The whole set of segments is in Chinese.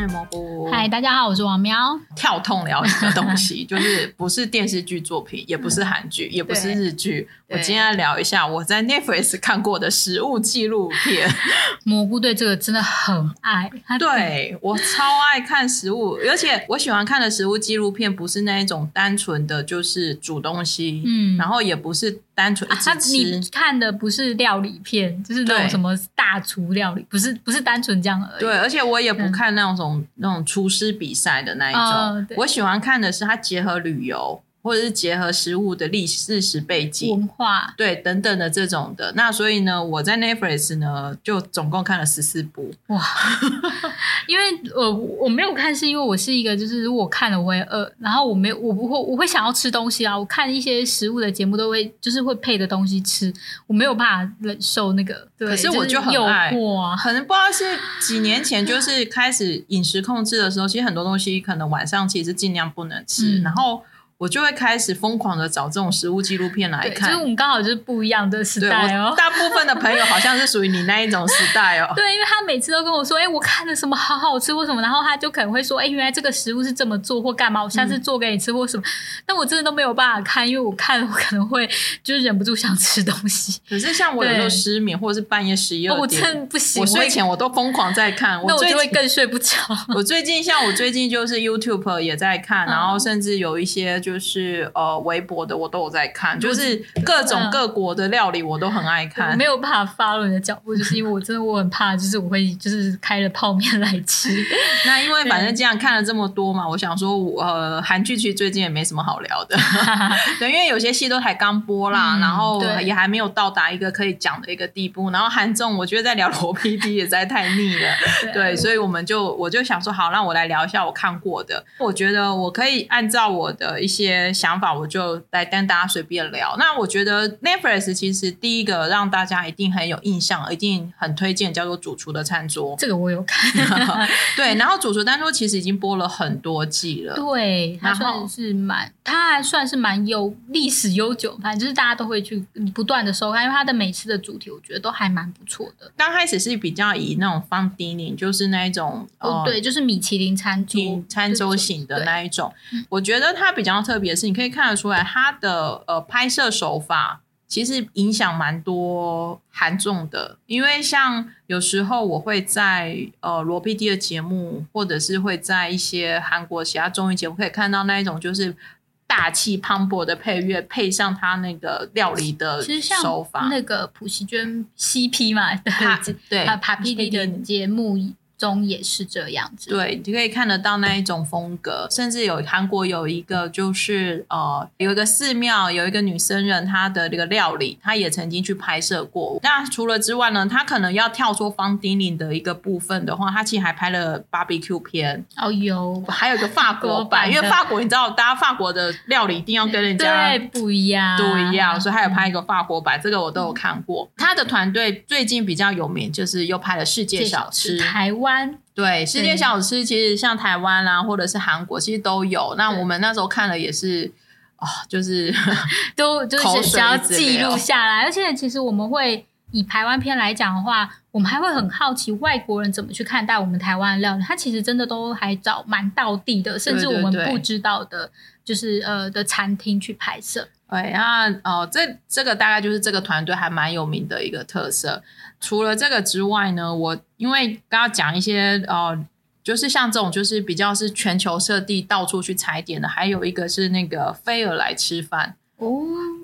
是蘑菇。嗨，大家好，我是王喵。跳痛聊一个东西，就是不是电视剧作品，也不是韩剧，也不是日剧。我今天要聊一下我在 Netflix 看过的食物纪录片。蘑菇对这个真的很爱，对，我超爱看食物，而且我喜欢看的食物纪录片不是那一种单纯的就是煮东西，嗯，然后也不是单纯一直吃。啊、你看的不是料理片，就是那种什么大厨料理，不是不是单纯这样而已。对，而且我也不看那种、嗯、那种厨师比赛的那一种，哦、我喜欢看的是它结合旅游。或者是结合食物的历史史背景、文化，对等等的这种的，那所以呢，我在 Netflix 呢就总共看了十四部哇，因为我我没有看，是因为我是一个就是如果看了我会饿，然后我没有我不会我会想要吃东西啊，我看一些食物的节目都会就是会配的东西吃，我没有办法忍受那个，对，可是我就很爱，可能不知道是几年前就是开始饮食控制的时候，其实很多东西可能晚上其实尽量不能吃，嗯、然后。我就会开始疯狂的找这种食物纪录片来看，就是我们刚好就是不一样的时代哦。大部分的朋友好像是属于你那一种时代哦。对，因为他每次都跟我说：“哎、欸，我看了什么好好吃或什么。”然后他就可能会说：“哎、欸，原来这个食物是这么做或干嘛，我下次做给你吃或什么。嗯”但我真的都没有办法看，因为我看了我可能会就是忍不住想吃东西。可是像我有时候失眠或者是半夜十一二点，我真的不行。我睡前我都疯狂在看，那我就会更睡不着。我最近像我最近就是 YouTube 也在看，然后甚至有一些就是呃。微博的我都有在看，就是各种各国的料理我都很爱看。没有办法 follow 你的脚步，就是因为我真的我很怕，就是我会就是开了泡面来吃。那因为反正这样看了这么多嘛，我想说，呃，韩剧其实最近也没什么好聊的。对，因为有些戏都才刚播啦，嗯、然后也还没有到达一个可以讲的一个地步。然后韩综我觉得在聊罗 PD 也实在太腻了。对，对，所以我们就我就想说，好，让我来聊一下我看过的。我觉得我可以按照我的一些想法。我就来跟大家随便聊。那我觉得 Netflix 其实第一个让大家一定很有印象，一定很推荐，叫做《主厨的餐桌》。这个我有看。对，然后《主厨餐桌》其实已经播了很多季了。对，它算是蛮，它还算是蛮有历史悠久，反正就是大家都会去不断的收看，因为它的每次的主题我觉得都还蛮不错的。刚开始是比较以那种 fine dining，就是那一种哦，对，就是米其林餐桌餐桌型的那一种。我觉得它比较特别的是，你可以看。得出来，他的呃拍摄手法其实影响蛮多韩综的，因为像有时候我会在呃罗 PD 的节目，或者是会在一些韩国其他综艺节目，可以看到那一种就是大气磅礴的配乐，配上他那个料理的手法，那个朴熙娟 CP 嘛，对对，啊 PARPD 的节目。中也是这样子，对，你可以看得到那一种风格，甚至有韩国有一个就是呃，有一个寺庙，有一个女僧人，她的这个料理，她也曾经去拍摄过。那除了之外呢，她可能要跳出 fine dining 的一个部分的话，她其实还拍了 barbecue 片。哦哟，还有一个法国版，因为法国你知道，大家法国的料理一定要跟人家对不一样，不一样，所以还有拍一个法国版，这个我都有看过。他的团队最近比较有名，就是又拍了世界小吃台湾。对，世界小吃其实像台湾啦、啊，或者是韩国，其实都有。那我们那时候看了也是，哦，就是 都就是想要记录下来。而且其实我们会以台湾片来讲的话，我们还会很好奇外国人怎么去看待我们台湾的料理。他其实真的都还找蛮到地的，甚至我们不知道的，就是呃的餐厅去拍摄。对，那哦，这这个大概就是这个团队还蛮有名的一个特色。除了这个之外呢，我因为刚刚讲一些哦，就是像这种就是比较是全球设地到处去踩点的，还有一个是那个菲尔来吃饭哦，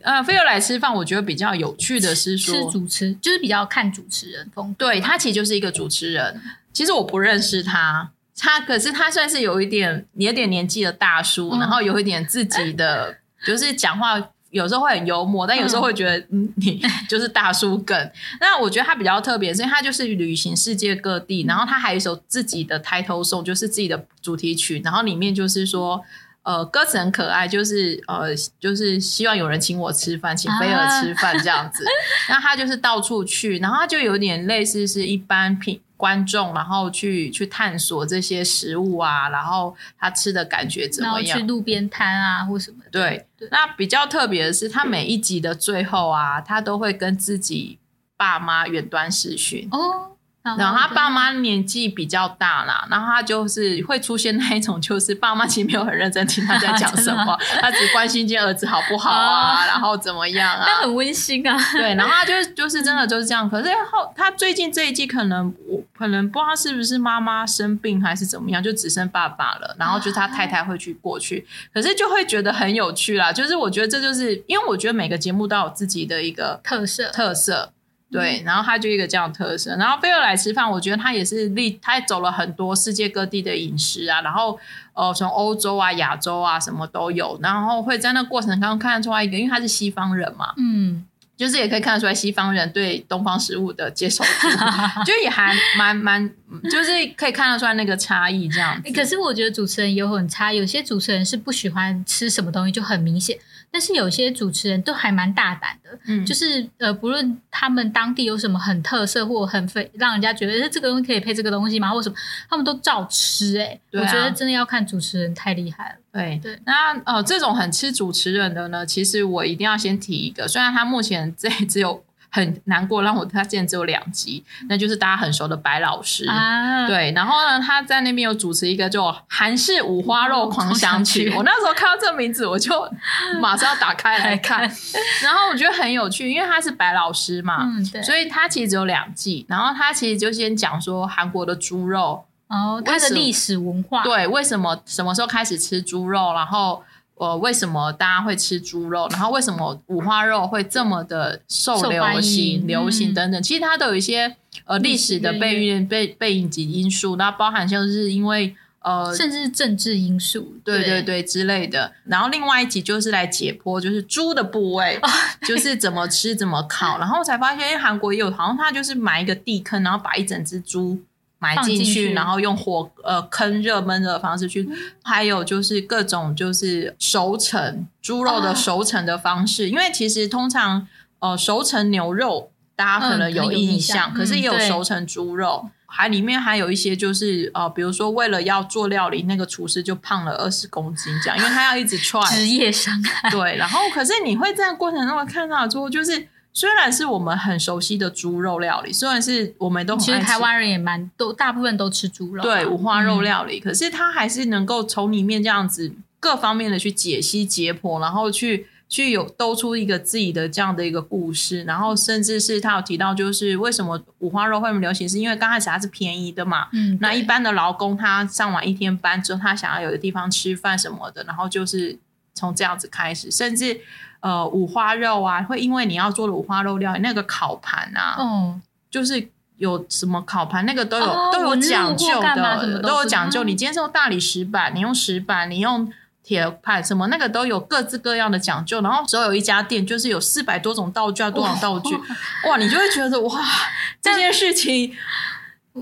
呃，菲尔来吃饭，我觉得比较有趣的是说，是主持，就是比较看主持人风格，对，他其实就是一个主持人，其实我不认识他，他可是他算是有一点有点年纪的大叔，嗯、然后有一点自己的 就是讲话。有时候会很幽默，但有时候会觉得，嗯，你 就是大叔梗。那我觉得他比较特别，所以他就是旅行世界各地，然后他还有一首自己的 title song，就是自己的主题曲，然后里面就是说，呃，歌词很可爱，就是呃，就是希望有人请我吃饭，请菲尔吃饭这样子。那他就是到处去，然后他就有点类似是一般品。观众，然后去去探索这些食物啊，然后他吃的感觉怎么样？去路边摊啊，或什么的。对，对，那比较特别的是，他每一集的最后啊，他都会跟自己爸妈远端视讯。哦，然后他爸妈年纪比较大啦，然后他就是会出现那一种，就是爸妈其实没有很认真听他在讲什么，他只关心今天儿子好不好啊，然后怎么样啊，他很温馨啊。对，然后他就 就是真的就是这样。可是后他最近这一季可能我可能不知道是不是妈妈生病还是怎么样，就只剩爸爸了。然后就是他太太会去过去，可是就会觉得很有趣啦。就是我觉得这就是因为我觉得每个节目都有自己的一个特色特色。对，然后他就一个这样的特色。然后菲尔来吃饭，我觉得他也是历，他也走了很多世界各地的饮食啊。然后，呃，从欧洲啊、亚洲啊，什么都有。然后会在那过程当中看得出来一个，因为他是西方人嘛，嗯，就是也可以看得出来西方人对东方食物的接受度，就也还蛮蛮，就是可以看得出来那个差异这样子。可是我觉得主持人有很差，有些主持人是不喜欢吃什么东西，就很明显。但是有些主持人都还蛮大胆的，嗯，就是呃，不论他们当地有什么很特色或很非让人家觉得这个东西可以配这个东西吗，或什么，他们都照吃，欸。哎，啊，我觉得真的要看主持人太厉害了。对对，那呃，这种很吃主持人的呢，其实我一定要先提一个，虽然他目前这 只有。很难过，让我他现在只有两集，那就是大家很熟的白老师，啊、对，然后呢，他在那边有主持一个叫韩式五花肉狂想曲，我那时候看到这名字，我就马上要打开来看，然后我觉得很有趣，因为他是白老师嘛，嗯、所以他其实只有两季，然后他其实就先讲说韩国的猪肉哦，他的历史文化，对，为什么什么时候开始吃猪肉，然后。呃，为什么大家会吃猪肉？然后为什么五花肉会这么的受流行、流行等等？嗯、其实它都有一些呃历史的背运、背背景及因素，那包含像是因为呃，甚至是政治因素，对对对，对之类的。然后另外一集就是来解剖，就是猪的部位，就是怎么吃、怎么烤。然后我才发现，因为韩国也有，好像他就是埋一个地坑，然后把一整只猪。埋进去，去然后用火呃坑热焖的方式去，嗯、还有就是各种就是熟成猪肉的熟成的方式，哦、因为其实通常呃熟成牛肉大家可能有印象，嗯、可是也有熟成猪肉，嗯、还里面还有一些就是呃比如说为了要做料理，那个厨师就胖了二十公斤这样，因为他要一直 踹职业伤害。对，然后可是你会在过程中看到之后就是。虽然是我们很熟悉的猪肉料理，虽然是我们都很，其实台湾人也蛮都大部分都吃猪肉，对五花肉料理，嗯、可是他还是能够从里面这样子各方面的去解析解剖，然后去去有兜出一个自己的这样的一个故事，然后甚至是他有提到，就是为什么五花肉会那么流行，是因为刚开始它是便宜的嘛，嗯，那一般的劳工他上完一天班之后，他想要有个地方吃饭什么的，然后就是从这样子开始，甚至。呃，五花肉啊，会因为你要做的五花肉料理，那个烤盘啊，嗯，就是有什么烤盘，那个都有、哦、都有讲究的，都，都有讲究。你今天是用大理石板，你用石板，你用铁盘，什么那个都有各自各样的讲究。然后只要有一家店，就是有四百多种道具，多少道具，哇，你就会觉得哇，这件事情。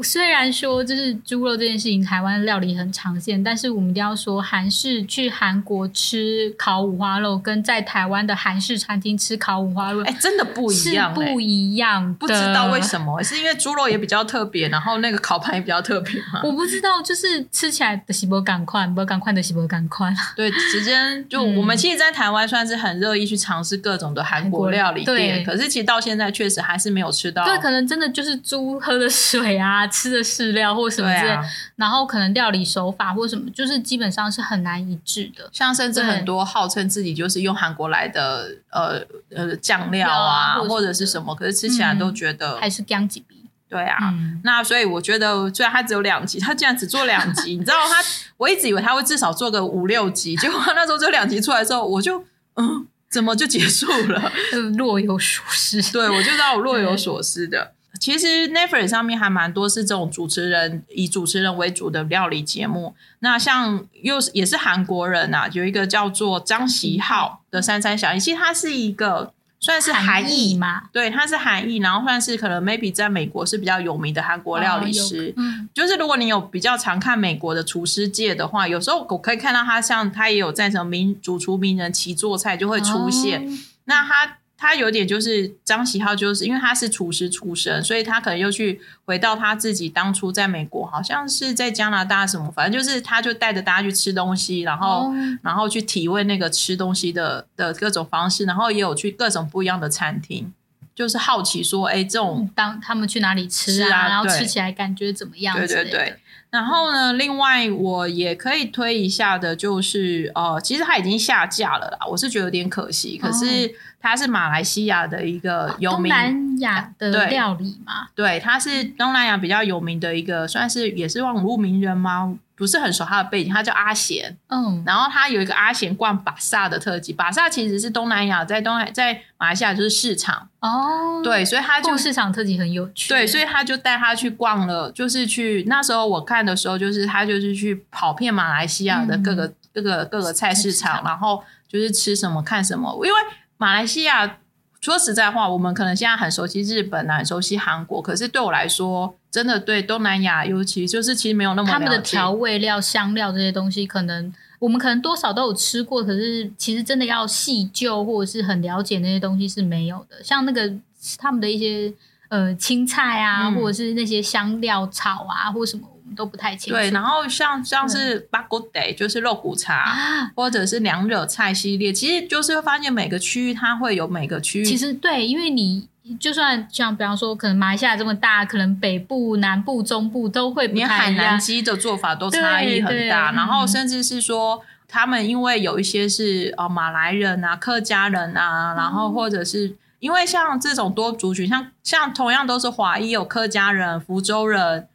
虽然说就是猪肉这件事情，台湾料理很常见，但是我们一定要说，韩式去韩国吃烤五花肉，跟在台湾的韩式餐厅吃烤五花肉，哎，真的不一样，不一样，不知道为什么，是因为猪肉也比较特别，然后那个烤盘也比较特别吗？我不知道，就是吃起来的是不赶快，不赶快的是不赶快。对，直接就我们其实，在台湾算是很乐意去尝试各种的韩国料理店，可是其实到现在确实还是没有吃到。对，可能真的就是猪喝的水啊。吃的饲料或什么之类，啊、然后可能料理手法或什么，就是基本上是很难一致的。像甚至很多号称自己就是用韩国来的呃呃酱料啊，或者，或者是什么，可是吃起来都觉得、嗯、还是僵几鼻。对啊，嗯、那所以我觉得，虽然他只有两集，他竟然只做两集，你知道他，我一直以为他会至少做个五六集，结果他那时候只有两集出来之后，我就嗯，怎么就结束了？若有所思。对，我就知道我若有所思的。其实 Netflix 上面还蛮多是这种主持人以主持人为主的料理节目。那像又是也是韩国人啊，有一个叫做张喜浩的三三小艺，其实他是一个算是韩裔嘛，对，他是韩裔，然后算是可能 maybe 在美国是比较有名的韩国料理师。哦嗯、就是如果你有比较常看美国的厨师界的话，有时候我可以看到他像他也有在什么名主厨名人齐做菜就会出现。哦、那他。他有点就是张喜浩，就是因为他是厨师出身，所以他可能又去回到他自己当初在美国，好像是在加拿大什么，反正就是他就带着大家去吃东西，然后、嗯、然后去体味那个吃东西的的各种方式，然后也有去各种不一样的餐厅。就是好奇说，哎，这种当他们去哪里吃啊，啊然后吃起来感觉怎么样？对对对。然后呢，另外我也可以推一下的，就是呃，其实它已经下架了啦，我是觉得有点可惜。可是它是马来西亚的一个有名、哦、东南亚的料理嘛？对，它是东南亚比较有名的一个，算是也是网络名人吗？不是很熟他的背景，他叫阿贤，嗯，然后他有一个阿贤逛巴萨的特辑，巴萨其实是东南亚在东海在马来西亚就是市场。哦，对，所以他就市场特辑很有趣，对，所以他就带他去逛了，就是去那时候我看的时候，就是他就是去跑遍马来西亚的各个、嗯、各个各个菜市场，然后就是吃什么看什么，因为马来西亚。说实在话，我们可能现在很熟悉日本啊，很熟悉韩国，可是对我来说，真的对东南亚，尤其就是其实没有那么。他们的调味料、香料这些东西，可能我们可能多少都有吃过，可是其实真的要细究或者是很了解那些东西是没有的。像那个他们的一些呃青菜啊，嗯、或者是那些香料炒啊，或什么。都不太清楚。对，然后像像是巴古德，就是肉骨茶，啊、或者是娘惹菜系列，其实就是会发现每个区域它会有每个区域。其实对，因为你就算像比方说，可能马来西亚这么大，可能北部、南部、中部都会不太一样，连海南鸡的做法都差异很大。然后甚至是说，他们因为有一些是呃马来人啊、客家人啊，然后或者是因为像这种多族群，像像同样都是华裔，有客家人、福州人。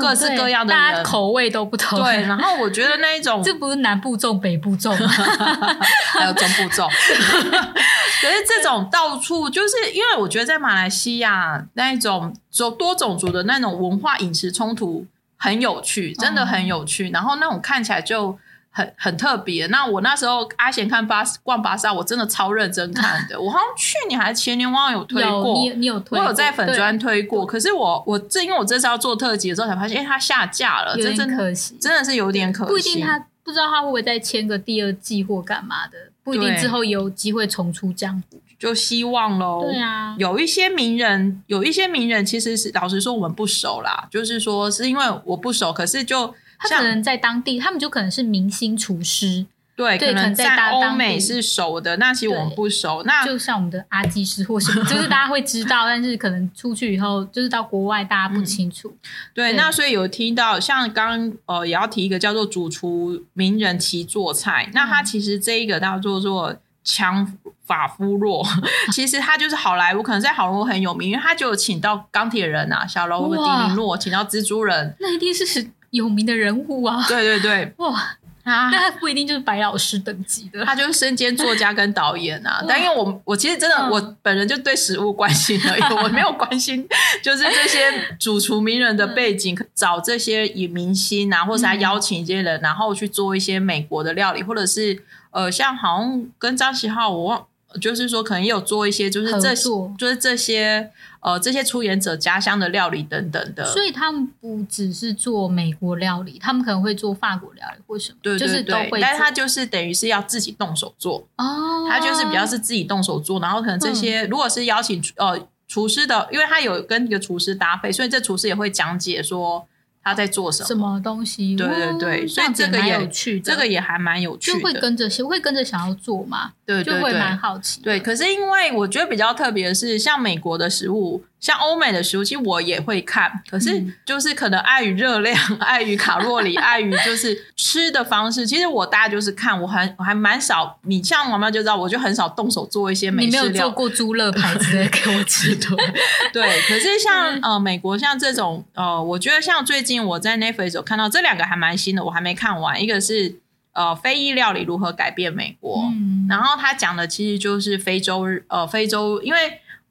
各式各样的人，大家口味都不同。对，然后我觉得那一种，这不是南部重北部重，还有中部重。可是这种到处就是因为我觉得在马来西亚那一种种多种族的那种文化饮食冲突很有趣，真的很有趣。嗯、然后那种看起来就。很很特别。那我那时候阿贤看巴逛巴萨，我真的超认真看的。我好像去年还是前年，忘了有推过。有你，你有推过？我有在粉砖推过。可是我我这因为我这次要做特辑的时候才发现，哎、欸，它下架了，真真可惜，真的是有点可惜。不一定他不知道他会不会再签个第二季或干嘛的，不一定之后有机会重出江湖，就希望喽。对啊，有一些名人，有一些名人其实是老实说我们不熟啦，就是说是因为我不熟，可是就。他可能在当地，他们就可能是明星厨师，对，可能在欧美是熟的，那其实我们不熟。那就像我们的阿基师或什么，就是大家会知道，但是可能出去以后，就是到国外大家不清楚。嗯、对，对，那所以有听到像刚呃，也要提一个叫做主厨名人齐做菜，嗯、那他其实这一个叫做做强法夫洛，其实他就是好莱坞，可能在好莱坞很有名，因为他就有请到钢铁人啊，小罗伯特·狄尼洛，请到蜘蛛人，那一定是。有名的人物啊，对对对，哇，但他不一定就是白老师等级的，他就是身兼作家跟导演啊。但因为我我其实真的、嗯、我本人就对食物关心而已，我没有关心就是这些主厨名人的背景，嗯、找这些以明星啊，或者他邀请一些人，然后去做一些美国的料理，或者是呃，像好像跟张喜浩，我忘。就是说，可能也有做一些，就是这，作。就是这些，呃，这些出演者家乡的料理等等的。所以他们不只是做美国料理，他们可能会做法国料理或什么，对对对，就是都会。但是他就是等于是要自己动手做哦，他就是比较是自己动手做，然后可能这些、嗯、如果是邀请呃厨师的，因为他有跟一个厨师搭配，所以这厨师也会讲解说。他在做什么？什么东西？对对对，所以这个也有趣，这个也还蛮有趣的，就会跟着会跟着想要做嘛，对，对，对，就会蛮好奇。对，可是因为我觉得比较特别的是，像美国的食物。像欧美的食物，其实我也会看，可是就是可能碍于热量、碍于卡路里、碍于就是吃的方式，其实我大概就是看，我还我还蛮少。你像妈妈就知道，我就很少动手做一些美食。你没有做过猪肋排之类给我吃的。对，可是像呃美国像这种呃，我觉得像最近我在 Netflix 有看到这两个还蛮新的，我还没看完。一个是呃非裔料理如何改变美国，嗯、然后他讲的其实就是非洲呃非洲，因为。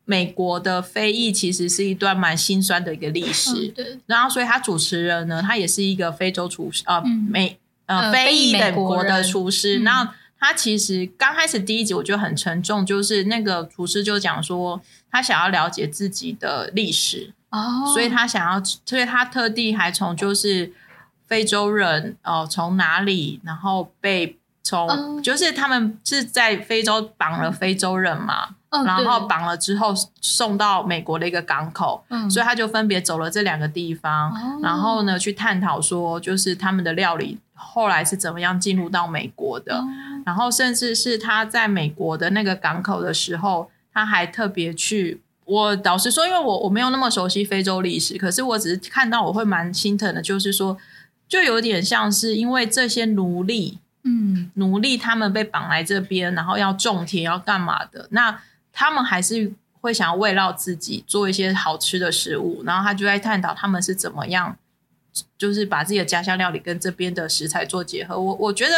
美国的非裔其实是一段蛮心酸的一个历史，对。然后，所以他主持人呢，他也是一个非洲厨师，呃，美呃非裔等国的厨师。那他其实刚开始第一集我觉得很沉重，就是那个厨师就讲说，他想要了解自己的历史哦，所以他想要，所以他特地还从就是非洲人哦，从哪里，然后被从就是他们是在非洲绑了非洲人嘛。然后绑了之后送到美国的一个港口，嗯、所以他就分别走了这两个地方，哦、然后呢去探讨说，就是他们的料理后来是怎么样进入到美国的，哦、然后甚至是他在美国的那个港口的时候，他还特别去我老实说，因为我我没有那么熟悉非洲历史，可是我只是看到我会蛮心疼的，就是说，就有点像是因为这些奴隶，嗯，奴隶他们被绑来这边，然后要种田要干嘛的，那他们还是会想要慰劳自己，做一些好吃的食物，然后他就在探讨他们是怎么样。就是把自己的家乡料理跟这边的食材做结合，我我觉得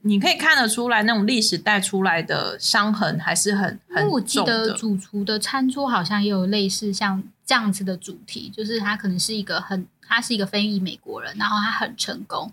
你可以看得出来，那种历史带出来的伤痕还是很很重的。因为我记得主厨的餐桌好像也有类似像这样子的主题，就是他可能是一个很，他是一个非裔美国人，然后他很成功。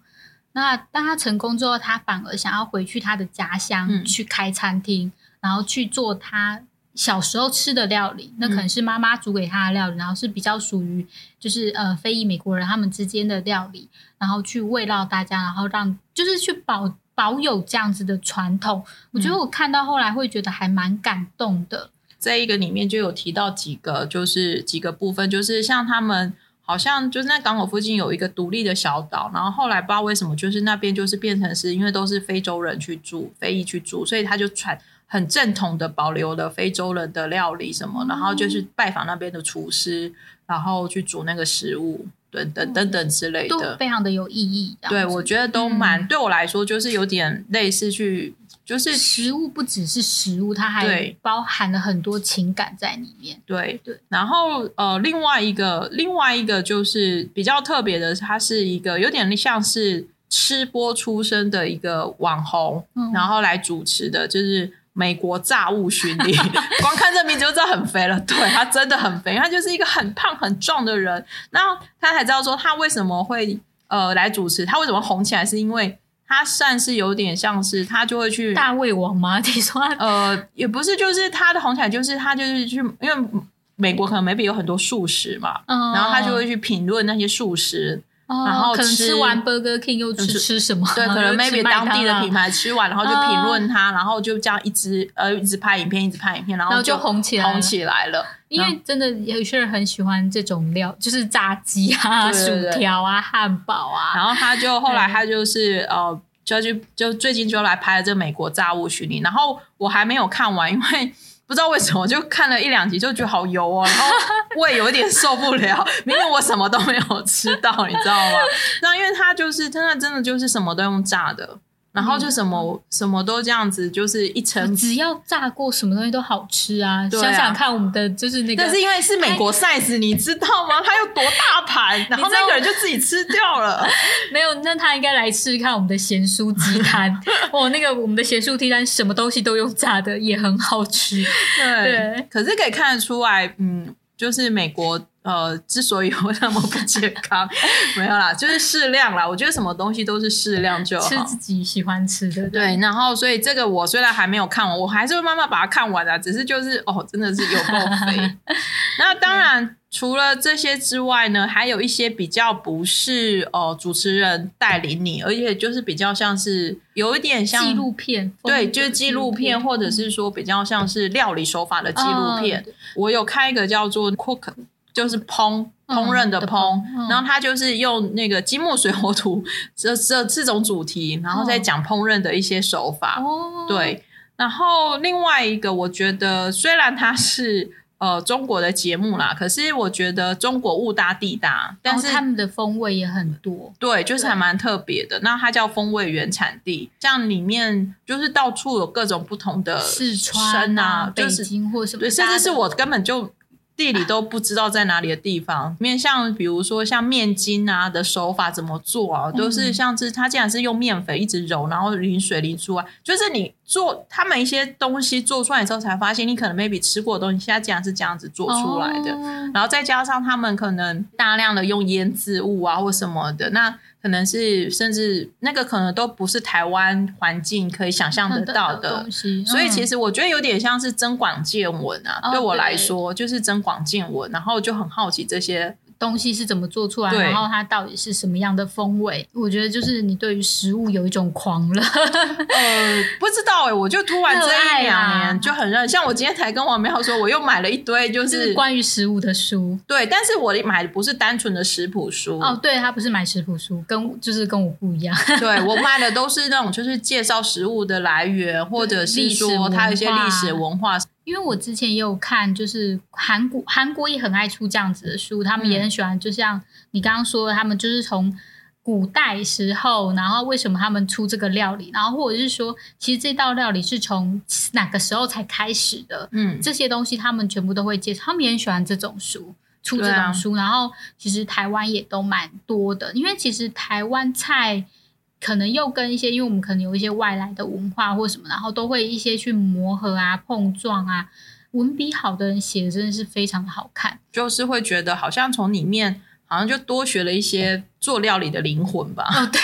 那当他成功之后，他反而想要回去他的家乡去开餐厅，嗯、然后去做他。小时候吃的料理，那可能是妈妈煮给他的料理，嗯、然后是比较属于就是呃非裔美国人他们之间的料理，然后去慰劳大家，然后让就是去保保有这样子的传统。嗯、我觉得我看到后来会觉得还蛮感动的。这一个里面就有提到几个，就是几个部分，就是像他们好像就是在港口附近有一个独立的小岛，然后后来不知道为什么，就是那边就是变成是因为都是非洲人去住，非裔去住，所以他就传。很正统的保留了非洲人的料理什么，然后就是拜访那边的厨师，然后去煮那个食物，等等等等之类的，非常的有意义。对，我觉得都蛮、嗯、对我来说，就是有点类似去，就是食物不只是食物，它还包含了很多情感在里面。对对。然后呃，另外一个另外一个就是比较特别的，它是一个有点像是吃播出身的一个网红，嗯、然后来主持的，就是。美国炸物巡礼，光看这名字就知道很肥了。对，他真的很肥，他就是一个很胖很壮的人。然后他才知道说他为什么会呃来主持，他为什么红起来，是因为他算是有点像是他就会去大胃王吗？你说呃也不是，就是他的红起来就是他就是去，因为美国可能 maybe 有很多素食嘛，嗯、然后他就会去评论那些素食。然后可能吃完 Burger King 又吃吃什么？对，可能 maybe 当地的品牌吃完，然后就评论它，然后就这样一直呃一直拍影片，一直拍影片，然后就红起来红起来了。因为真的有些人很喜欢这种料，就是炸鸡啊、薯条啊、汉堡啊。然后他就后来他就是呃，就就就最近就来拍了这美国炸物巡礼。然后我还没有看完，因为。不知道为什么，就看了一两集就觉得好油哦，然后胃有点受不了。明明我什么都没有吃到，你知道吗？那因为它就是真的，真的就是什么都用炸的。然后就什么、嗯、什么都这样子，就是一层，只要炸过什么东西都好吃啊！啊，想想看，我们的就是那个，但是因为是美国 size，你知道吗？它有多大盘，然后那个人就自己吃掉了。没有，那他应该来试试看我们的咸酥鸡摊 哦，那个我们的咸酥鸡摊什么东西都用炸的，也很好吃。对，对，可是可以看得出来，嗯，就是美国。呃，之所以会那么不健康，没有啦，就是适量啦。我觉得什么东西都是适量就好，吃自己喜欢吃的。对，然后所以这个我虽然还没有看完，我还是会慢慢把它看完的。只是就是哦，真的是有够肥。那当然，除了这些之外呢，还有一些比较不是哦、呃，主持人带领你，而且就是比较像是有一点像纪录片，对，就是纪录片，或者是说比较像是料理手法的纪录片。嗯、我有看一个叫做 Cook。就是烹烹饪的烹，然后他就是用那个金木水火土 这这这种主题，然后再讲烹饪的一些手法。哦、对，然后另外一个，我觉得虽然它是呃中国的节目啦，可是我觉得中国物大地大，但是他们的风味也很多。对，就是还蛮特别的。那它叫风味原产地，像里面就是到处有各种不同的四川啊、就是、北京或什么，对，甚至是我根本就。地理都不知道在哪里的地方，面像比如说像面筋啊的手法怎么做啊，都是像是他竟然是用面粉一直揉，然后淋水淋出来，就是你做他们一些东西做出来之后，才发现你可能 maybe 吃过的东西，现在竟然是这样子做出来的，然后再加上他们可能大量的用腌制物啊或什么的，那。可能是甚至那个可能都不是台湾环境可以想象得到的东西，所以其实我觉得有点像是增广见闻啊。哦、对我来说，就是增广见闻，然后就很好奇这些。东西是怎么做出来，对然后它到底是什么样的风味？我觉得就是你对于食物有一种狂热。呃，不知道哎、欸，我就突然这一两年就很热，像我今天才跟王妙说，我又买了一堆就是，就是关于食物的书。对，但是我买的不是单纯的食谱书哦，对，他不是买食谱书，跟就是跟我不一样。对，我买的都是那种就是介绍食物的来源，或者是说它有一些历史文化。因为我之前也有看，就是韩国韩国也很爱出这样子的书，他们也很喜欢，就像你刚刚说的，他们就是从古代时候，然后为什么他们出这个料理，然后或者是说，其实这道料理是从哪个时候才开始的，嗯，这些东西他们全部都会介绍，他们也很喜欢这种书，出这种书，啊、然后其实台湾也都蛮多的，因为其实台湾菜。可能又跟一些，因为我们可能有一些外来的文化或什么，然后都会一些去磨合啊、碰撞啊。文笔好的人写的真的是非常的好看，就是会觉得好像从里面好像就多学了一些做料理的灵魂吧。哦，对，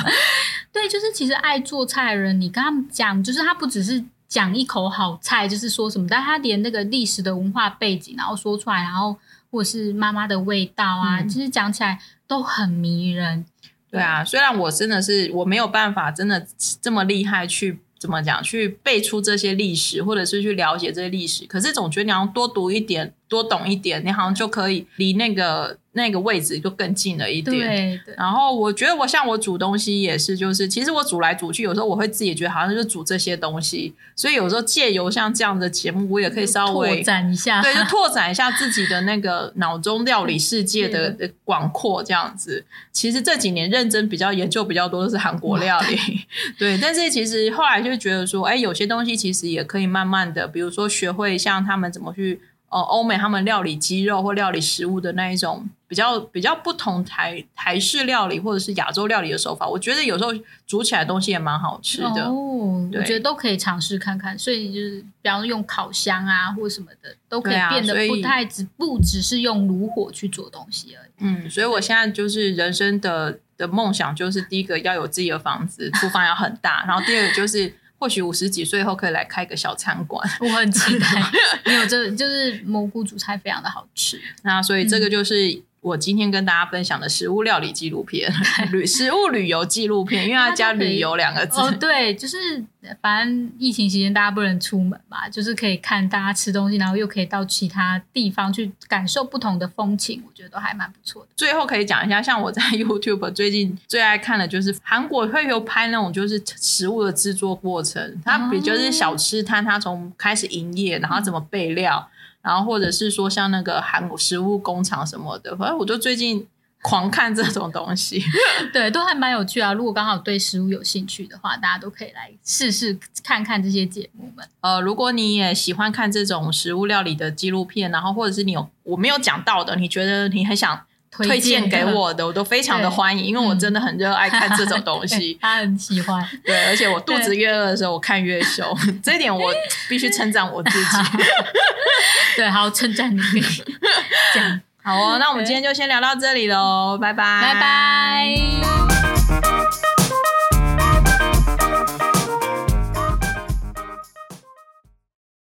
对，就是其实爱做菜的人，你跟他们讲，就是他不只是讲一口好菜，就是说什么，但他连那个历史的文化背景，然后说出来，然后或者是妈妈的味道啊，嗯、其实讲起来都很迷人。对啊，虽然我真的是我没有办法真的这么厉害去怎么讲去背出这些历史，或者是去了解这些历史，可是总觉得你要多读一点，多懂一点，你好像就可以离那个。那个位置就更近了一点，对。对，然后我觉得我像我煮东西也是，就是其实我煮来煮去，有时候我会自己觉得好像就煮这些东西，所以有时候借由像这样的节目，我也可以稍微拓展一下，对，就拓展一下自己的那个脑中料理世界的 的广阔这样子。其实这几年认真比较研究比较多的是韩国料理，对。但是其实后来就觉得说，哎，有些东西其实也可以慢慢的，比如说学会像他们怎么去。哦，欧美他们料理鸡肉或料理食物的那一种比较比较不同台台式料理或者是亚洲料理的手法，我觉得有时候煮起来的东西也蛮好吃的。哦，我觉得都可以尝试看看。所以就是，比方说用烤箱啊或者什么的，都可以变得不太只不只是用炉火去做东西而已。嗯，所以我现在就是人生的的梦想，就是第一个要有自己的房子，厨房要很大，然后第二个就是。或许五十几岁后可以来开个小餐馆，我很期待。没有，这就是蘑菇煮菜非常的好吃。那所以这个就是我今天跟大家分享的食物料理纪录片，旅食物旅游纪录片，因为它加旅游两个字。哦，对，就是。反正疫情期间大家不能出门嘛，就是可以看大家吃东西，然后又可以到其他地方去感受不同的风情，我觉得都还蛮不错的。最后可以讲一下，像我在 YouTube 最近最爱看的就是韩国会有拍那种就是食物的制作过程，它比就是小吃摊，它从开始营业，然后怎么备料，然后或者是说像那个韩国食物工厂什么的，反正我就最近。狂看这种东西，对，都还蛮有趣啊。如果刚好对食物有兴趣的话，大家都可以来试试看看这些节目们。呃，如果你也喜欢看这种食物料理的纪录片，然后或者是你有我没有讲到的，你觉得你很想推荐给我的，我都非常的欢迎，因为我真的很热爱看这种东西。他很喜欢，对，而且我肚子越饿的时候，我看越凶，这一点我必须称赞我自己。对，好称赞你，这样。好哦，那我们今天就先聊到这里喽，拜拜，拜拜。